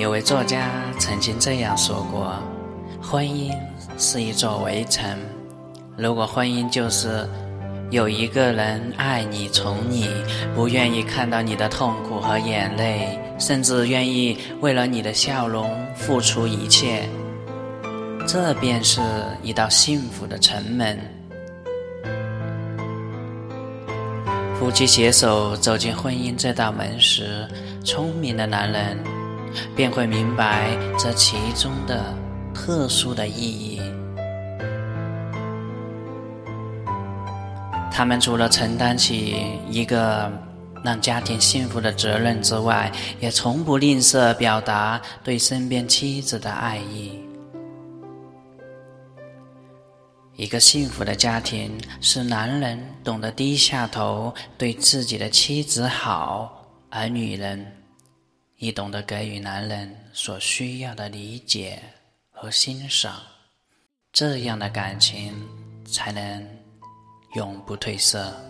有位作家曾经这样说过：“婚姻是一座围城，如果婚姻就是有一个人爱你、宠你，不愿意看到你的痛苦和眼泪，甚至愿意为了你的笑容付出一切，这便是一道幸福的城门。”夫妻携手走进婚姻这道门时，聪明的男人便会明白这其中的特殊的意义。他们除了承担起一个让家庭幸福的责任之外，也从不吝啬表达对身边妻子的爱意。一个幸福的家庭是男人懂得低下头对自己的妻子好，而女人你懂得给予男人所需要的理解和欣赏，这样的感情才能永不褪色。